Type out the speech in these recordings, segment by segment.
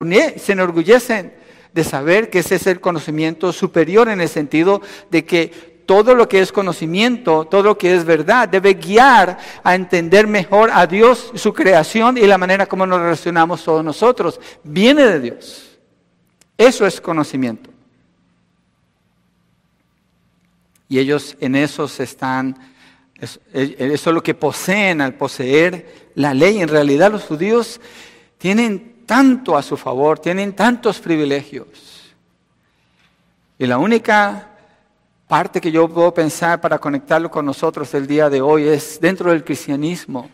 se enorgullecen de saber que ese es el conocimiento superior en el sentido de que todo lo que es conocimiento, todo lo que es verdad, debe guiar a entender mejor a Dios, su creación y la manera como nos relacionamos todos nosotros. Viene de Dios. Eso es conocimiento. Y ellos en eso se están, eso es lo que poseen al poseer la ley. En realidad los judíos tienen tanto a su favor, tienen tantos privilegios. Y la única parte que yo puedo pensar para conectarlo con nosotros el día de hoy es dentro del cristianismo.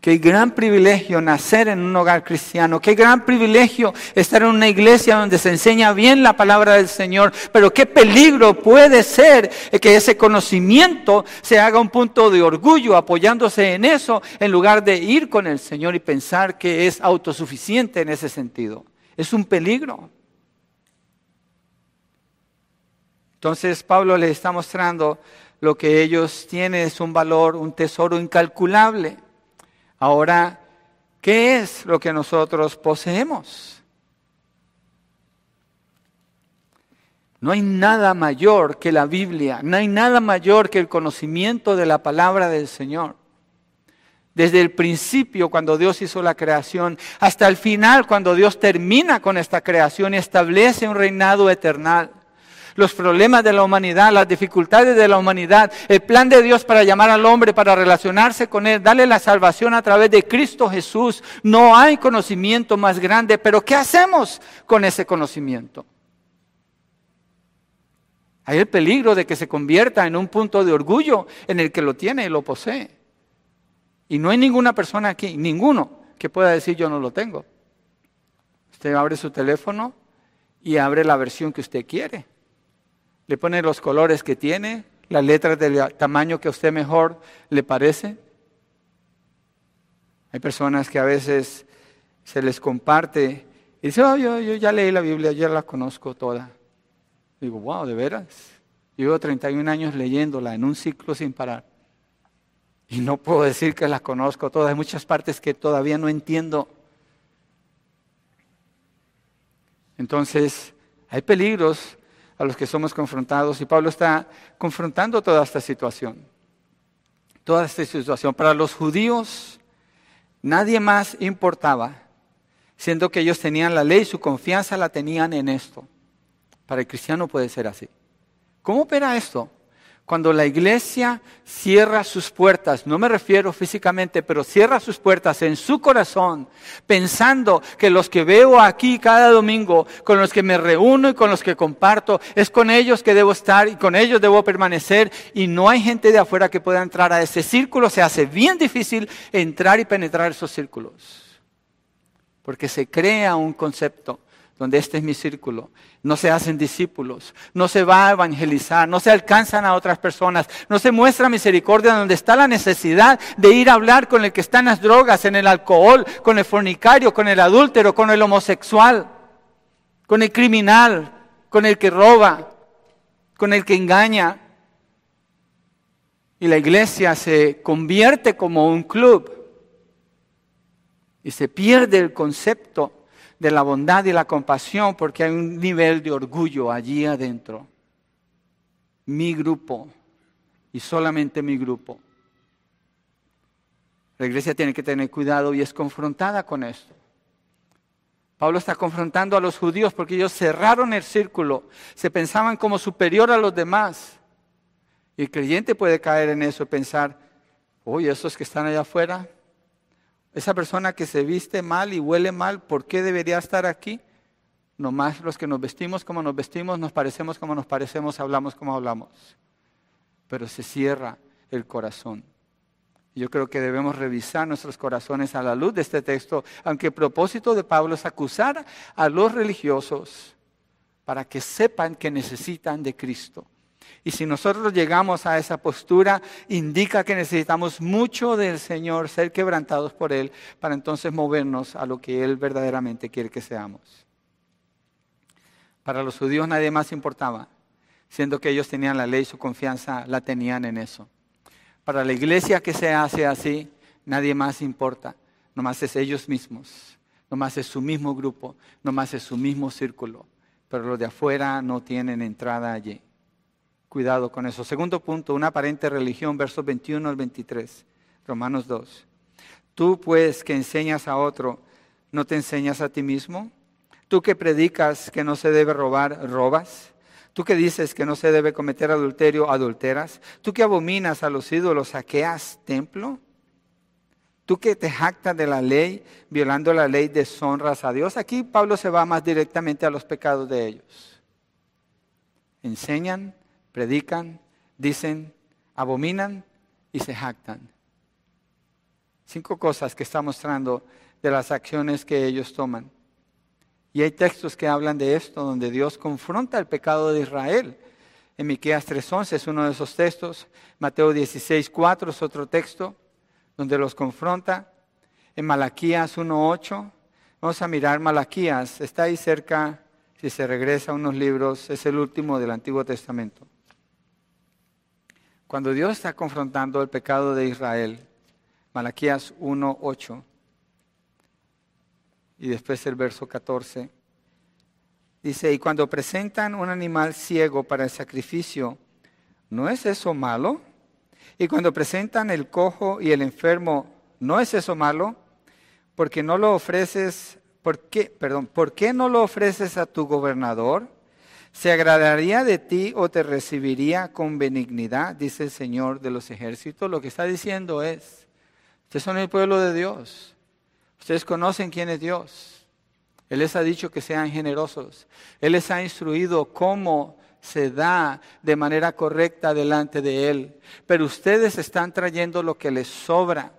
Qué gran privilegio nacer en un hogar cristiano. Qué gran privilegio estar en una iglesia donde se enseña bien la palabra del Señor. Pero qué peligro puede ser que ese conocimiento se haga un punto de orgullo apoyándose en eso en lugar de ir con el Señor y pensar que es autosuficiente en ese sentido. Es un peligro. Entonces Pablo le está mostrando lo que ellos tienen es un valor, un tesoro incalculable. Ahora, ¿qué es lo que nosotros poseemos? No hay nada mayor que la Biblia, no hay nada mayor que el conocimiento de la palabra del Señor. Desde el principio, cuando Dios hizo la creación, hasta el final, cuando Dios termina con esta creación y establece un reinado eternal los problemas de la humanidad, las dificultades de la humanidad, el plan de Dios para llamar al hombre, para relacionarse con Él, darle la salvación a través de Cristo Jesús. No hay conocimiento más grande, pero ¿qué hacemos con ese conocimiento? Hay el peligro de que se convierta en un punto de orgullo en el que lo tiene y lo posee. Y no hay ninguna persona aquí, ninguno, que pueda decir yo no lo tengo. Usted abre su teléfono y abre la versión que usted quiere le pone los colores que tiene, las letras del tamaño que a usted mejor le parece. Hay personas que a veces se les comparte y dicen, oh, yo, yo, ya leí la Biblia, ya la conozco toda. Digo, wow, ¿de veras? Llevo 31 años leyéndola en un ciclo sin parar. Y no puedo decir que la conozco toda. Hay muchas partes que todavía no entiendo. Entonces, hay peligros a los que somos confrontados. Y Pablo está confrontando toda esta situación. Toda esta situación. Para los judíos nadie más importaba, siendo que ellos tenían la ley, su confianza la tenían en esto. Para el cristiano puede ser así. ¿Cómo opera esto? Cuando la iglesia cierra sus puertas, no me refiero físicamente, pero cierra sus puertas en su corazón, pensando que los que veo aquí cada domingo, con los que me reúno y con los que comparto, es con ellos que debo estar y con ellos debo permanecer y no hay gente de afuera que pueda entrar a ese círculo, se hace bien difícil entrar y penetrar esos círculos, porque se crea un concepto donde este es mi círculo. No se hacen discípulos, no se va a evangelizar, no se alcanzan a otras personas, no se muestra misericordia donde está la necesidad de ir a hablar con el que está en las drogas, en el alcohol, con el fornicario, con el adúltero, con el homosexual, con el criminal, con el que roba, con el que engaña. Y la iglesia se convierte como un club y se pierde el concepto de la bondad y la compasión porque hay un nivel de orgullo allí adentro. Mi grupo y solamente mi grupo. La iglesia tiene que tener cuidado y es confrontada con esto. Pablo está confrontando a los judíos porque ellos cerraron el círculo, se pensaban como superior a los demás. Y el creyente puede caer en eso y pensar, oye, esos que están allá afuera, esa persona que se viste mal y huele mal, ¿por qué debería estar aquí? Nomás los que nos vestimos como nos vestimos, nos parecemos como nos parecemos, hablamos como hablamos. Pero se cierra el corazón. Yo creo que debemos revisar nuestros corazones a la luz de este texto, aunque el propósito de Pablo es acusar a los religiosos para que sepan que necesitan de Cristo. Y si nosotros llegamos a esa postura, indica que necesitamos mucho del Señor, ser quebrantados por Él, para entonces movernos a lo que Él verdaderamente quiere que seamos. Para los judíos nadie más importaba, siendo que ellos tenían la ley, su confianza la tenían en eso. Para la iglesia que se hace así, nadie más importa, nomás es ellos mismos. Nomás es su mismo grupo, nomás es su mismo círculo, pero los de afuera no tienen entrada allí. Cuidado con eso. Segundo punto, una aparente religión, versos 21 al 23, Romanos 2. Tú pues que enseñas a otro, ¿no te enseñas a ti mismo? Tú que predicas que no se debe robar, robas. Tú que dices que no se debe cometer adulterio, adulteras. Tú que abominas a los ídolos, saqueas templo. Tú que te jactas de la ley, violando la ley, deshonras a Dios. Aquí Pablo se va más directamente a los pecados de ellos. Enseñan, predican, dicen, abominan y se jactan. Cinco cosas que está mostrando de las acciones que ellos toman. Y hay textos que hablan de esto, donde Dios confronta el pecado de Israel. En Miqueas 3:11 es uno de esos textos. Mateo 16:4 es otro texto donde los confronta. En Malaquías 1:8 vamos a mirar Malaquías, está ahí cerca, si se regresa a unos libros, es el último del Antiguo Testamento. Cuando Dios está confrontando el pecado de Israel, Malaquías 1:8 y después el verso 14. Dice, y cuando presentan un animal ciego para el sacrificio, ¿no es eso malo? Y cuando presentan el cojo y el enfermo, ¿no es eso malo? Porque no lo ofreces, ¿por qué? Perdón, ¿por qué no lo ofreces a tu gobernador? ¿Se agradaría de ti o te recibiría con benignidad? Dice el Señor de los ejércitos. Lo que está diciendo es, ustedes son el pueblo de Dios. Ustedes conocen quién es Dios. Él les ha dicho que sean generosos. Él les ha instruido cómo se da de manera correcta delante de Él. Pero ustedes están trayendo lo que les sobra.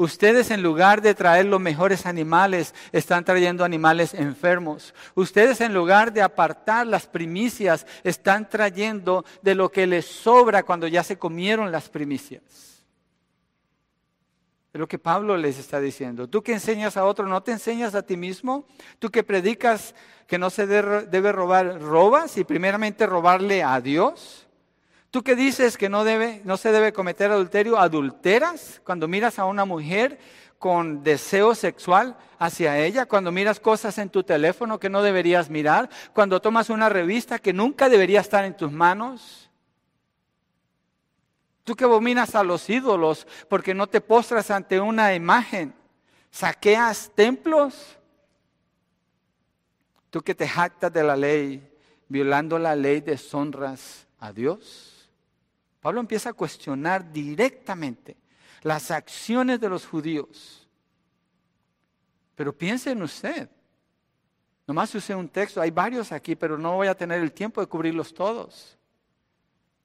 Ustedes en lugar de traer los mejores animales, están trayendo animales enfermos. Ustedes en lugar de apartar las primicias, están trayendo de lo que les sobra cuando ya se comieron las primicias. Es lo que Pablo les está diciendo. Tú que enseñas a otro, ¿no te enseñas a ti mismo? Tú que predicas que no se debe robar, robas y primeramente robarle a Dios. Tú que dices que no, debe, no se debe cometer adulterio, adulteras cuando miras a una mujer con deseo sexual hacia ella, cuando miras cosas en tu teléfono que no deberías mirar, cuando tomas una revista que nunca debería estar en tus manos. Tú que abominas a los ídolos porque no te postras ante una imagen, saqueas templos. Tú que te jactas de la ley, violando la ley, deshonras a Dios. Pablo empieza a cuestionar directamente las acciones de los judíos. Pero piense en usted. Nomás usé un texto, hay varios aquí, pero no voy a tener el tiempo de cubrirlos todos.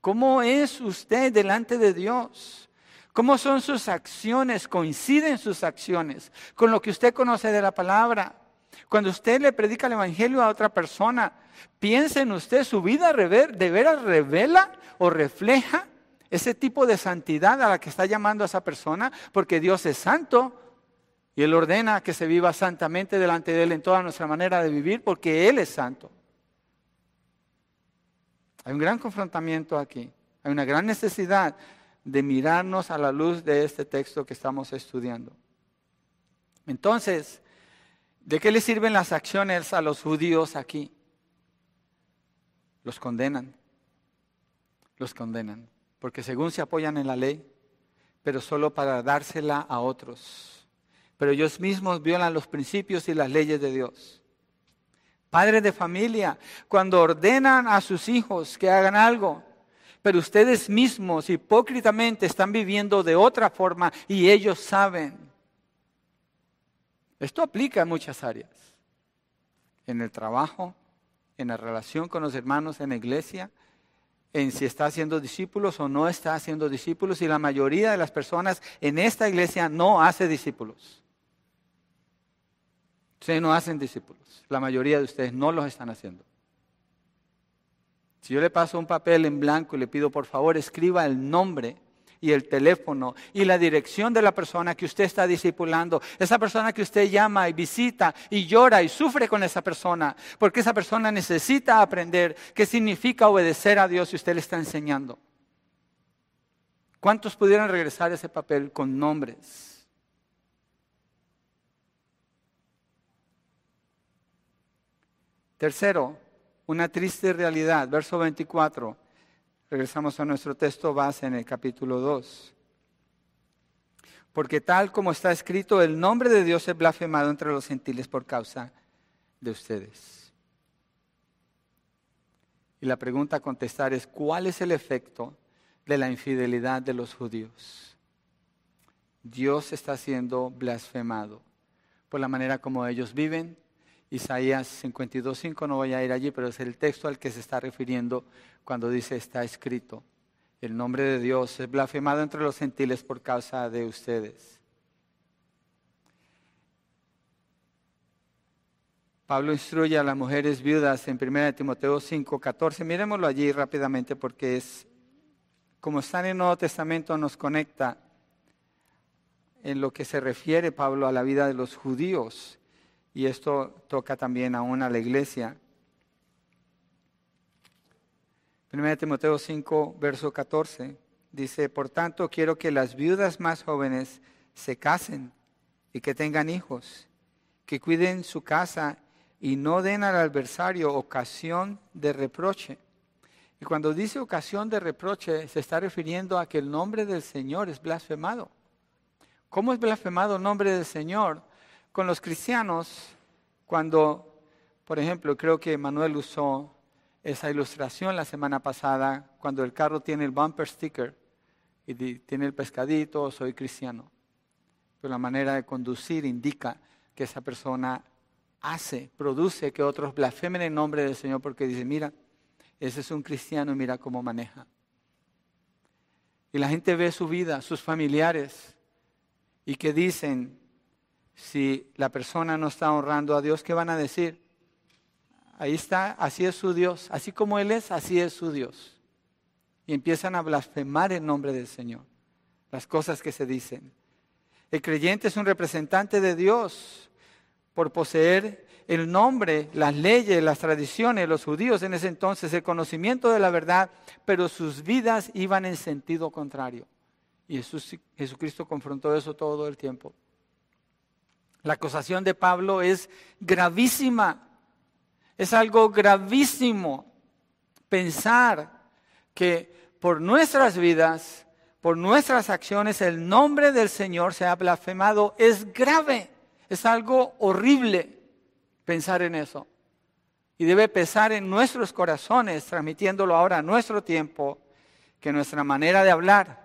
¿Cómo es usted delante de Dios? ¿Cómo son sus acciones? ¿Coinciden sus acciones con lo que usted conoce de la palabra? Cuando usted le predica el Evangelio a otra persona, piensa en usted, su vida de veras revela o refleja ese tipo de santidad a la que está llamando a esa persona, porque Dios es santo y Él ordena que se viva santamente delante de Él en toda nuestra manera de vivir, porque Él es santo. Hay un gran confrontamiento aquí. Hay una gran necesidad de mirarnos a la luz de este texto que estamos estudiando. Entonces, ¿de qué le sirven las acciones a los judíos aquí? Los condenan. Los condenan. Porque según se apoyan en la ley, pero solo para dársela a otros. Pero ellos mismos violan los principios y las leyes de Dios padres de familia, cuando ordenan a sus hijos que hagan algo, pero ustedes mismos hipócritamente están viviendo de otra forma y ellos saben. Esto aplica en muchas áreas, en el trabajo, en la relación con los hermanos en la iglesia, en si está haciendo discípulos o no está haciendo discípulos y la mayoría de las personas en esta iglesia no hace discípulos. Ustedes no hacen discípulos. La mayoría de ustedes no los están haciendo. Si yo le paso un papel en blanco y le pido por favor escriba el nombre y el teléfono y la dirección de la persona que usted está discipulando, esa persona que usted llama y visita y llora y sufre con esa persona, porque esa persona necesita aprender qué significa obedecer a Dios y usted le está enseñando. ¿Cuántos pudieran regresar ese papel con nombres? Tercero, una triste realidad. Verso 24. Regresamos a nuestro texto base en el capítulo 2. Porque tal como está escrito, el nombre de Dios es blasfemado entre los gentiles por causa de ustedes. Y la pregunta a contestar es, ¿cuál es el efecto de la infidelidad de los judíos? Dios está siendo blasfemado por la manera como ellos viven, Isaías 52.5, no voy a ir allí, pero es el texto al que se está refiriendo cuando dice está escrito. El nombre de Dios es blasfemado entre los gentiles por causa de ustedes. Pablo instruye a las mujeres viudas en 1 Timoteo 5, 14. Miremoslo allí rápidamente porque es, como está en el Nuevo Testamento, nos conecta en lo que se refiere Pablo a la vida de los judíos y esto toca también aún a la iglesia. 1 Timoteo 5, verso 14, dice, por tanto quiero que las viudas más jóvenes se casen y que tengan hijos, que cuiden su casa y no den al adversario ocasión de reproche. Y cuando dice ocasión de reproche, se está refiriendo a que el nombre del Señor es blasfemado. ¿Cómo es blasfemado el nombre del Señor? Con los cristianos, cuando, por ejemplo, creo que Manuel usó esa ilustración la semana pasada, cuando el carro tiene el bumper sticker y tiene el pescadito, soy cristiano. Pero la manera de conducir indica que esa persona hace, produce que otros blasfemen en nombre del Señor porque dice, mira, ese es un cristiano y mira cómo maneja. Y la gente ve su vida, sus familiares, y que dicen, si la persona no está honrando a Dios, ¿qué van a decir? Ahí está, así es su Dios. Así como Él es, así es su Dios. Y empiezan a blasfemar en nombre del Señor. Las cosas que se dicen. El creyente es un representante de Dios por poseer el nombre, las leyes, las tradiciones, los judíos en ese entonces, el conocimiento de la verdad, pero sus vidas iban en sentido contrario. Y Jesús, Jesucristo confrontó eso todo el tiempo. La acusación de Pablo es gravísima. Es algo gravísimo pensar que por nuestras vidas, por nuestras acciones, el nombre del Señor se ha blasfemado. Es grave. Es algo horrible pensar en eso. Y debe pesar en nuestros corazones, transmitiéndolo ahora a nuestro tiempo, que nuestra manera de hablar,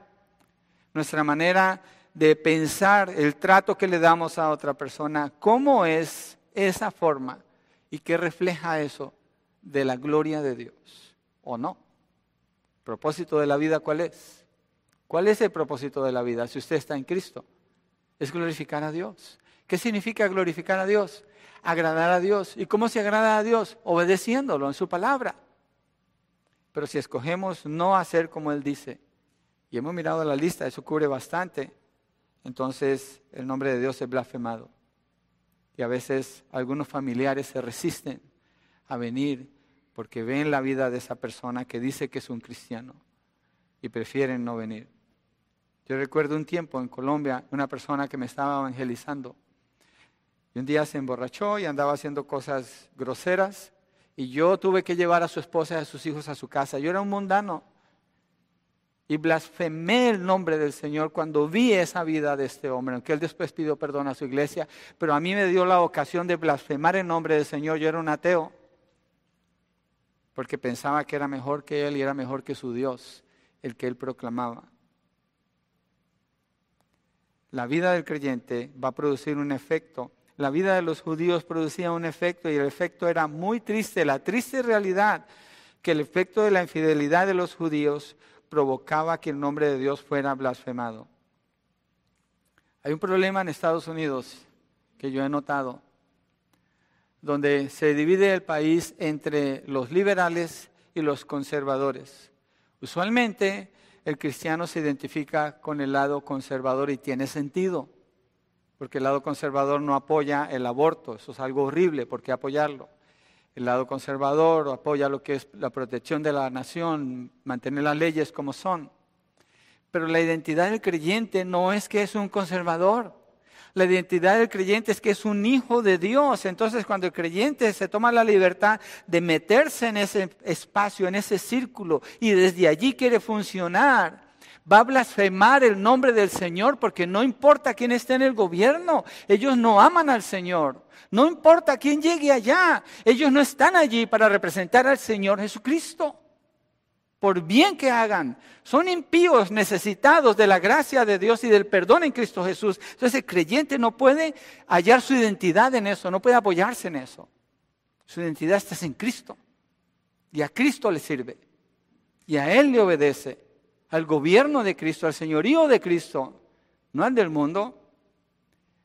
nuestra manera de pensar el trato que le damos a otra persona, cómo es esa forma y qué refleja eso de la gloria de Dios o no. ¿Propósito de la vida cuál es? ¿Cuál es el propósito de la vida si usted está en Cristo? Es glorificar a Dios. ¿Qué significa glorificar a Dios? Agradar a Dios. ¿Y cómo se agrada a Dios? Obedeciéndolo en su palabra. Pero si escogemos no hacer como Él dice, y hemos mirado la lista, eso cubre bastante, entonces el nombre de Dios es blasfemado. Y a veces algunos familiares se resisten a venir porque ven la vida de esa persona que dice que es un cristiano y prefieren no venir. Yo recuerdo un tiempo en Colombia una persona que me estaba evangelizando y un día se emborrachó y andaba haciendo cosas groseras y yo tuve que llevar a su esposa y a sus hijos a su casa. Yo era un mundano y blasfemé el nombre del Señor cuando vi esa vida de este hombre, aunque él después pidió perdón a su iglesia, pero a mí me dio la ocasión de blasfemar el nombre del Señor. Yo era un ateo, porque pensaba que era mejor que él y era mejor que su Dios, el que él proclamaba. La vida del creyente va a producir un efecto. La vida de los judíos producía un efecto y el efecto era muy triste, la triste realidad que el efecto de la infidelidad de los judíos provocaba que el nombre de Dios fuera blasfemado. Hay un problema en Estados Unidos que yo he notado, donde se divide el país entre los liberales y los conservadores. Usualmente el cristiano se identifica con el lado conservador y tiene sentido, porque el lado conservador no apoya el aborto, eso es algo horrible, ¿por qué apoyarlo? El lado conservador apoya lo que es la protección de la nación, mantener las leyes como son. Pero la identidad del creyente no es que es un conservador. La identidad del creyente es que es un hijo de Dios. Entonces cuando el creyente se toma la libertad de meterse en ese espacio, en ese círculo, y desde allí quiere funcionar, va a blasfemar el nombre del Señor porque no importa quién esté en el gobierno, ellos no aman al Señor. No importa quién llegue allá, ellos no están allí para representar al Señor Jesucristo por bien que hagan. Son impíos necesitados de la gracia de Dios y del perdón en Cristo Jesús. Entonces el creyente no puede hallar su identidad en eso, no puede apoyarse en eso. Su identidad está en Cristo. Y a Cristo le sirve. Y a Él le obedece. Al gobierno de Cristo, al señorío de Cristo, no al del mundo.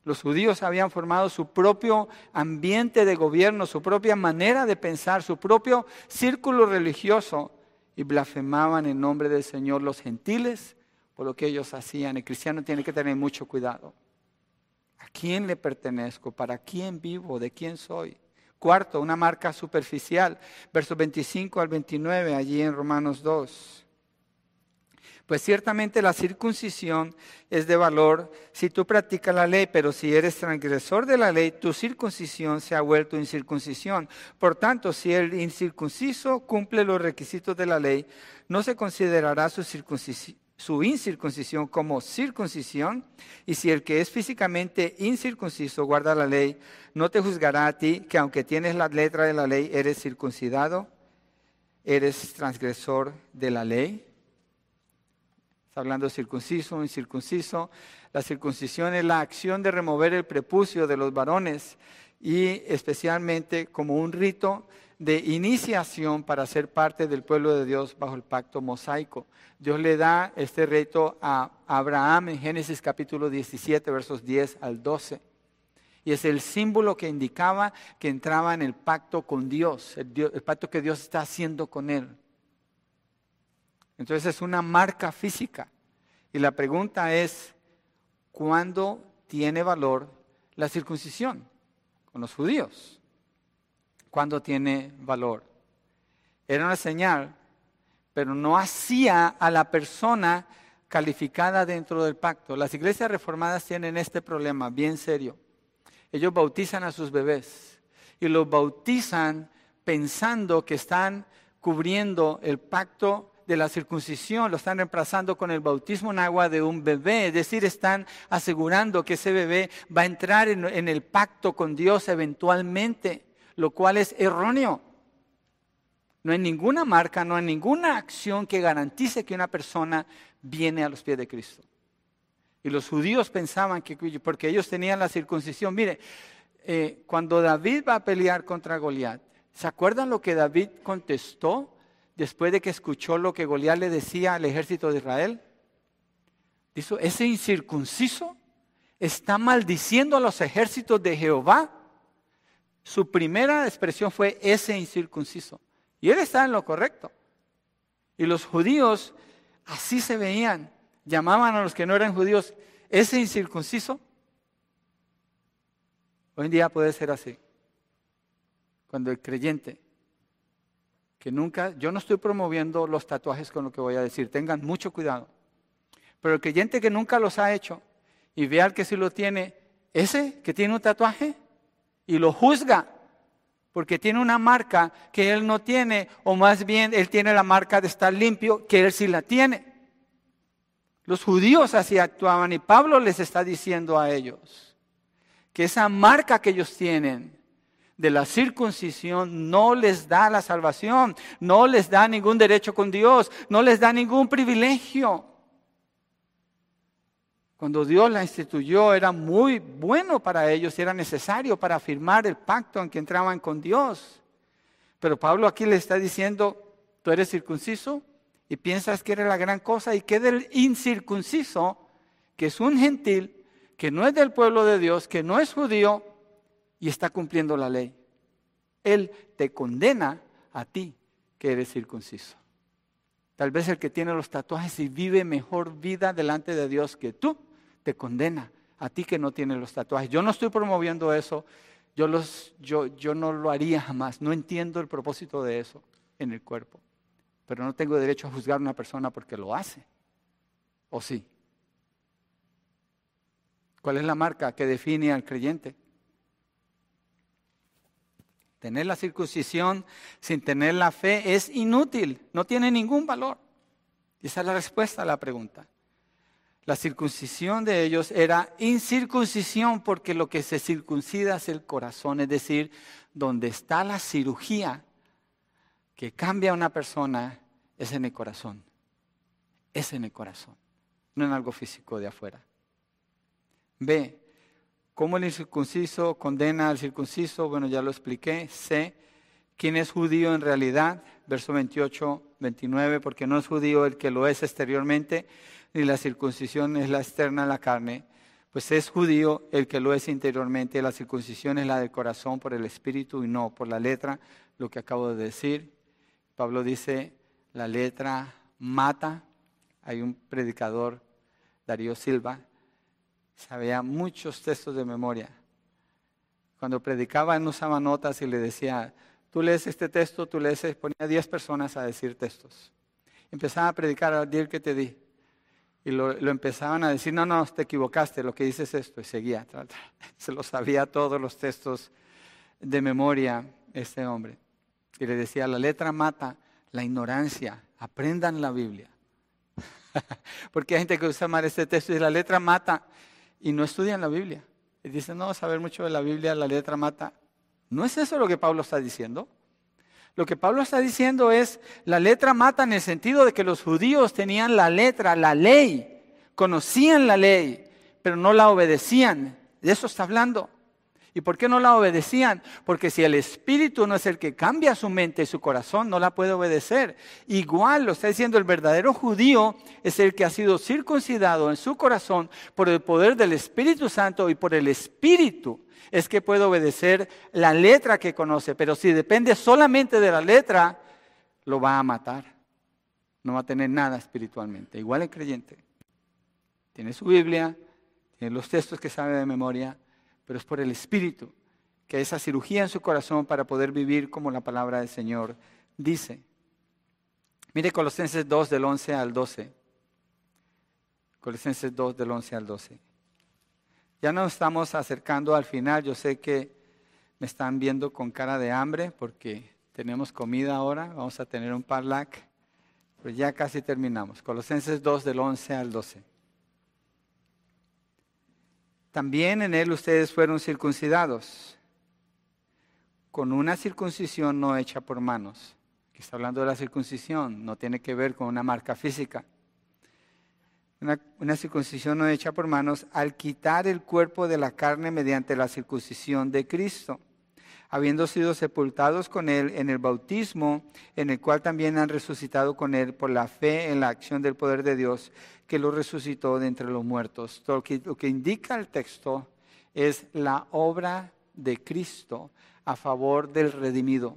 Los judíos habían formado su propio ambiente de gobierno, su propia manera de pensar, su propio círculo religioso y blasfemaban en nombre del Señor los gentiles por lo que ellos hacían. El cristiano tiene que tener mucho cuidado. ¿A quién le pertenezco? ¿Para quién vivo? ¿De quién soy? Cuarto, una marca superficial, versos 25 al 29, allí en Romanos 2. Pues ciertamente la circuncisión es de valor si tú practicas la ley, pero si eres transgresor de la ley, tu circuncisión se ha vuelto incircuncisión. Por tanto, si el incircunciso cumple los requisitos de la ley, no se considerará su, incircuncisión como circuncisión, y si el que es físicamente incircunciso guarda la ley, no te juzgará a ti que aunque tienes la letra de la ley, eres circuncidado, eres transgresor de la ley hablando de circunciso, incircunciso. La circuncisión es la acción de remover el prepucio de los varones y especialmente como un rito de iniciación para ser parte del pueblo de Dios bajo el pacto mosaico. Dios le da este rito a Abraham en Génesis capítulo 17, versos 10 al 12. Y es el símbolo que indicaba que entraba en el pacto con Dios, el pacto que Dios está haciendo con él. Entonces es una marca física. Y la pregunta es, ¿cuándo tiene valor la circuncisión con los judíos? ¿Cuándo tiene valor? Era una señal, pero no hacía a la persona calificada dentro del pacto. Las iglesias reformadas tienen este problema bien serio. Ellos bautizan a sus bebés y los bautizan pensando que están cubriendo el pacto de la circuncisión lo están reemplazando con el bautismo en agua de un bebé, es decir, están asegurando que ese bebé va a entrar en, el pacto con Dios eventualmente, lo cual es erróneo. No hay ninguna marca, no hay ninguna acción que garantice que una persona viene a los pies de Cristo. Y los judíos pensaban que, porque ellos tenían la circuncisión, mire, eh, cuando David va a pelear contra Goliat, ¿se acuerdan lo que David contestó? Después de que escuchó lo que Goliat le decía al ejército de Israel? Dijo, ese incircunciso está maldiciendo a los ejércitos de Jehová. Su primera expresión fue ese incircunciso. Y él está en lo correcto. Y los judíos así se veían. Llamaban a los que no eran judíos ese incircunciso. Hoy en día puede ser así. Cuando el creyente que nunca, yo no estoy promoviendo los tatuajes con lo que voy a decir, tengan mucho cuidado. Pero el creyente que nunca los ha hecho y ve al que sí lo tiene, ese que tiene un tatuaje y lo juzga porque tiene una marca que él no tiene, o más bien él tiene la marca de estar limpio que él sí la tiene. Los judíos así actuaban y Pablo les está diciendo a ellos que esa marca que ellos tienen de la circuncisión no les da la salvación, no les da ningún derecho con Dios, no les da ningún privilegio. Cuando Dios la instituyó era muy bueno para ellos era necesario para afirmar el pacto en que entraban con Dios. Pero Pablo aquí le está diciendo, tú eres circunciso y piensas que eres la gran cosa y que del incircunciso, que es un gentil, que no es del pueblo de Dios, que no es judío, y está cumpliendo la ley. Él te condena a ti que eres circunciso. Tal vez el que tiene los tatuajes y vive mejor vida delante de Dios que tú, te condena a ti que no tienes los tatuajes. Yo no estoy promoviendo eso, yo, los, yo, yo no lo haría jamás, no entiendo el propósito de eso en el cuerpo, pero no tengo derecho a juzgar a una persona porque lo hace, ¿o sí? ¿Cuál es la marca que define al creyente? Tener la circuncisión sin tener la fe es inútil, no tiene ningún valor. Esa es la respuesta a la pregunta. La circuncisión de ellos era incircuncisión porque lo que se circuncida es el corazón, es decir, donde está la cirugía que cambia a una persona es en el corazón. Es en el corazón, no en algo físico de afuera. B. ¿Cómo el incircunciso condena al circunciso? Bueno, ya lo expliqué. C. ¿Quién es judío en realidad? Verso 28, 29, porque no es judío el que lo es exteriormente, ni la circuncisión es la externa de la carne, pues es judío el que lo es interiormente, la circuncisión es la del corazón por el espíritu y no por la letra, lo que acabo de decir. Pablo dice, la letra mata. Hay un predicador, Darío Silva, sabía muchos textos de memoria. Cuando predicaba, no usaba notas y le decía, tú lees este texto, tú lees, ponía 10 personas a decir textos. Empezaba a predicar al día que te di. Y lo, empezaban a decir, no, no, te equivocaste, lo que dices es esto. Y seguía. Se lo sabía todos los textos de memoria este hombre. Y le decía, la letra mata la ignorancia. Aprendan la Biblia. Porque hay gente que usa mal este texto y la letra mata y no estudian la Biblia. Y dicen, no, saber mucho de la Biblia, la letra mata. ¿No es eso lo que Pablo está diciendo? Lo que Pablo está diciendo es, la letra mata en el sentido de que los judíos tenían la letra, la ley, conocían la ley, pero no la obedecían. De eso está hablando. ¿Y por qué no la obedecían? Porque si el Espíritu no es el que cambia su mente y su corazón, no la puede obedecer. Igual lo está diciendo el verdadero judío es el que ha sido circuncidado en su corazón por el poder del Espíritu Santo y por el Espíritu. Es que puede obedecer la letra que conoce, pero si depende solamente de la letra, lo va a matar. No va a tener nada espiritualmente. Igual el creyente. Tiene su Biblia, tiene los textos que sabe de memoria, pero es por el Espíritu que esa cirugía en su corazón para poder vivir como la palabra del Señor dice. Mire Colosenses 2 del 11 al 12. Colosenses 2 del 11 al 12. Ya nos estamos acercando al final. Yo sé que me están viendo con cara de hambre porque tenemos comida ahora. Vamos a tener un parlac. Pero ya casi terminamos. Colosenses 2 del 11 al 12. También en él ustedes fueron circuncidados con una circuncisión no hecha por manos. Aquí está hablando de la circuncisión, no tiene que ver con una marca física. Una, una, circuncisión no hecha por manos al quitar el cuerpo de la carne mediante la circuncisión de Cristo habiendo sido sepultados con Él en el bautismo, en el cual también han resucitado con Él por la fe en la acción del poder de Dios, que lo resucitó de entre los muertos. Lo que, lo que indica el texto es la obra de Cristo a favor del redimido.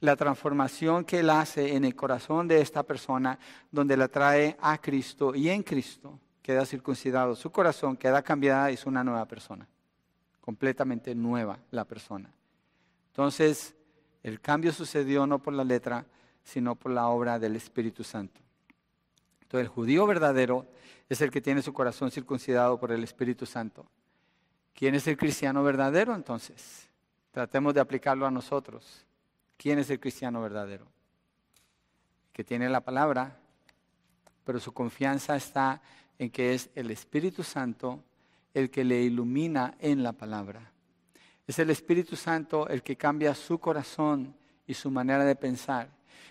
La transformación que Él hace en el corazón de esta persona, donde la trae a Cristo y en Cristo queda circuncidado. Su corazón queda cambiada y es una nueva persona. Completamente nueva la persona. Entonces, el cambio sucedió no por la letra, sino por la obra del Espíritu Santo. Entonces, el judío verdadero es el que tiene su corazón circuncidado por el Espíritu Santo. ¿Quién es el cristiano verdadero entonces? Tratemos de aplicarlo a nosotros. ¿Quién es el cristiano verdadero? Que tiene la palabra, pero su confianza está en que es el Espíritu Santo el que le ilumina en la palabra. Es el Espíritu Santo el que cambia su corazón y su manera de pensar.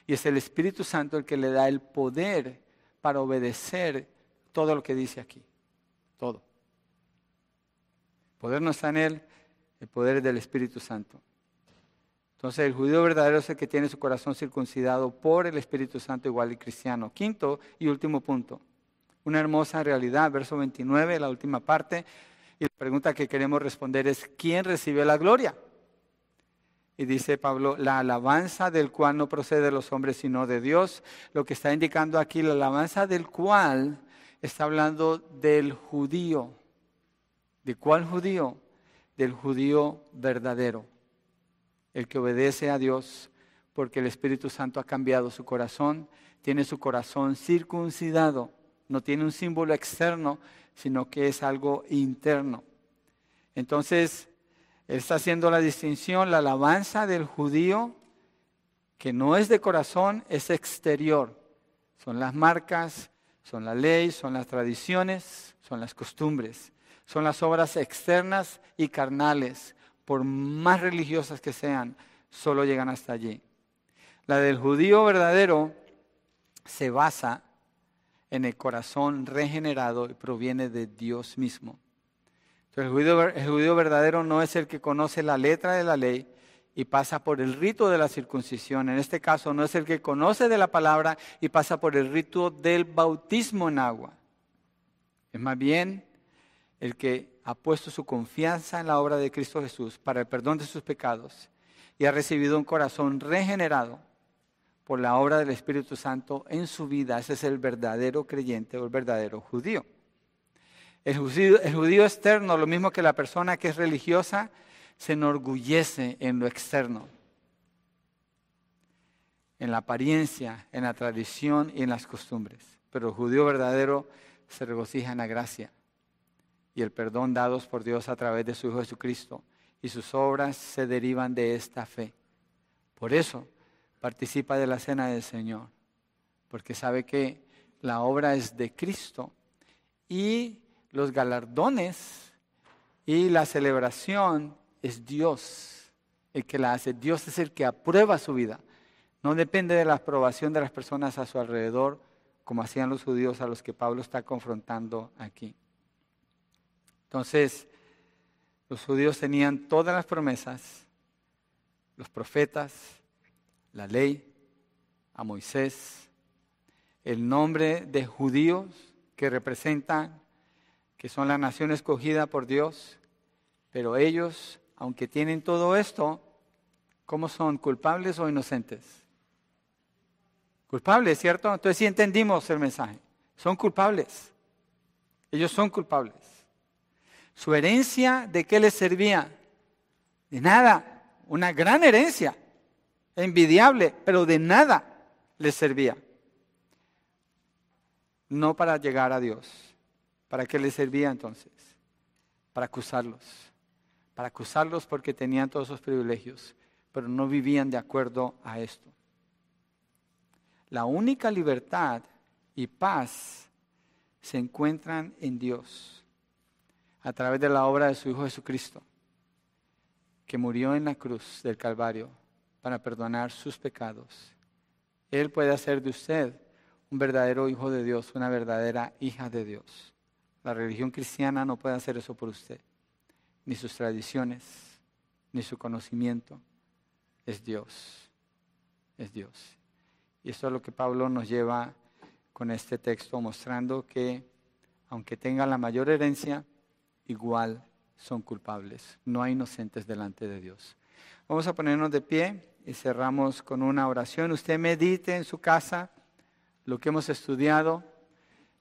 Y es el Espíritu Santo el que le da el poder para obedecer todo lo que dice aquí. Todo. El poder no está en él, el poder es del Espíritu Santo. Entonces el judío verdadero es el que tiene su corazón circuncidado por el Espíritu Santo igual y cristiano. Quinto y último punto. Una hermosa realidad, verso 29, la última parte. Y la pregunta que queremos responder es, ¿quién recibe la gloria? Y dice Pablo, la alabanza del cual no procede de los hombres, sino de Dios. Lo que está indicando aquí, la alabanza del cual está hablando del judío. ¿De cuál judío? Del judío verdadero. El que obedece a Dios porque el Espíritu Santo ha cambiado su corazón, tiene su corazón circuncidado no tiene un símbolo externo, sino que es algo interno. Entonces, él está haciendo la distinción, la alabanza del judío, que no es de corazón, es exterior. Son las marcas, son la ley, son las tradiciones, son las costumbres, son las obras externas y carnales, por más religiosas que sean, solo llegan hasta allí. La del judío verdadero se basa en el corazón regenerado y proviene de Dios mismo. Entonces, el judío, verdadero no es el que conoce la letra de la ley y pasa por el rito de la circuncisión. En este caso, no es el que conoce de la palabra y pasa por el rito del bautismo en agua. Es más bien el que ha puesto su confianza en la obra de Cristo Jesús para el perdón de sus pecados y ha recibido un corazón regenerado por la obra del Espíritu Santo en su vida. Ese es el verdadero creyente o el verdadero judío. El judío, externo, lo mismo que la persona que es religiosa, se enorgullece en lo externo, en la apariencia, en la tradición y en las costumbres. Pero el judío verdadero se regocija en la gracia y el perdón dados por Dios a través de su Hijo Jesucristo y sus obras se derivan de esta fe. Por eso participa de la cena del Señor, porque sabe que la obra es de Cristo y los galardones y la celebración es Dios el que la hace. Dios es el que aprueba su vida. No depende de la aprobación de las personas a su alrededor, como hacían los judíos a los que Pablo está confrontando aquí. Entonces, los judíos tenían todas las promesas, los profetas, la ley, a Moisés, el nombre de judíos que representan que son la nación escogida por Dios, pero ellos, aunque tienen todo esto, ¿cómo son? ¿Culpables o inocentes? Culpables, ¿cierto? Entonces sí entendimos el mensaje. Son culpables. Ellos son culpables. Su herencia, ¿de qué les servía? De nada. Una gran herencia envidiable, pero de nada les servía. No para llegar a Dios. ¿Para qué les servía entonces? Para acusarlos. Para acusarlos porque tenían todos esos privilegios, pero no vivían de acuerdo a esto. La única libertad y paz se encuentran en Dios a través de la obra de su Hijo Jesucristo, que murió en la cruz del Calvario para perdonar sus pecados. Él puede hacer de usted un verdadero hijo de Dios, una verdadera hija de Dios. La religión cristiana no puede hacer eso por usted, ni sus tradiciones, ni su conocimiento. Es Dios, es Dios. Y esto es lo que Pablo nos lleva con este texto, mostrando que aunque tenga la mayor herencia, igual son culpables. No hay inocentes delante de Dios. Vamos a ponernos de pie y cerramos con una oración. Usted medite en su casa lo que hemos estudiado.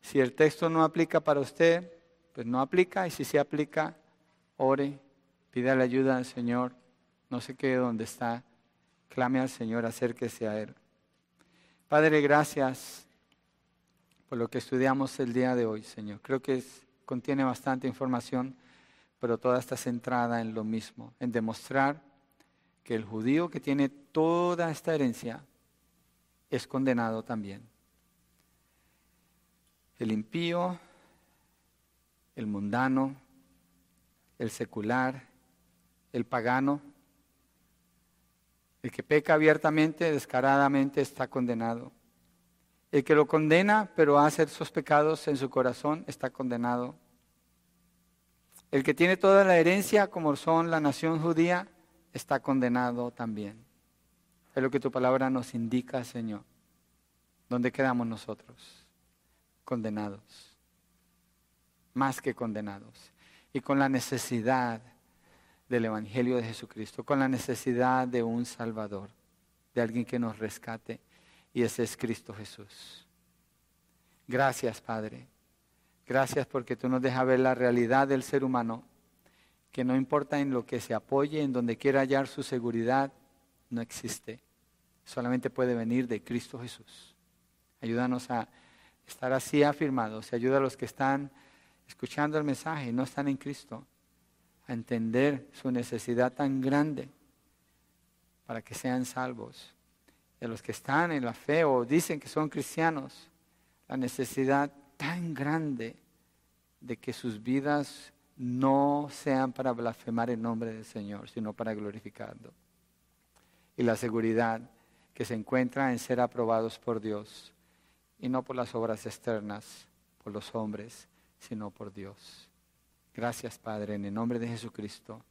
Si el texto no aplica para usted, pues no aplica. Y si se aplica, ore, pida la ayuda al Señor. No se quede donde está. Clame al Señor, acérquese a Él. Padre, gracias por lo que estudiamos el día de hoy, Señor. Creo que contiene bastante información, pero toda está centrada en lo mismo, en demostrar que el judío que tiene toda esta herencia es condenado también. El impío, el mundano, el secular, el pagano, el que peca abiertamente, descaradamente, está condenado. El que lo condena, pero hace esos pecados en su corazón, está condenado. El que tiene toda la herencia, como son la nación judía, está condenado también. Es lo que tu palabra nos indica, Señor. ¿Dónde quedamos nosotros? Condenados. Más que condenados. Y con la necesidad del Evangelio de Jesucristo, con la necesidad de un Salvador, de alguien que nos rescate. Y ese es Cristo Jesús. Gracias, Padre. Gracias porque tú nos dejas ver la realidad del ser humano que no importa en lo que se apoye, en donde quiera hallar su seguridad, no existe. Solamente puede venir de Cristo Jesús. Ayúdanos a estar así afirmados y ayuda a los que están escuchando el mensaje y no están en Cristo a entender su necesidad tan grande para que sean salvos. Y a los que están en la fe o dicen que son cristianos, la necesidad tan grande de que sus vidas no sean para blasfemar el nombre del Señor, sino para glorificarlo. Y la seguridad que se encuentra en ser aprobados por Dios y no por las obras externas, por los hombres, sino por Dios. Gracias, Padre, en el nombre de Jesucristo.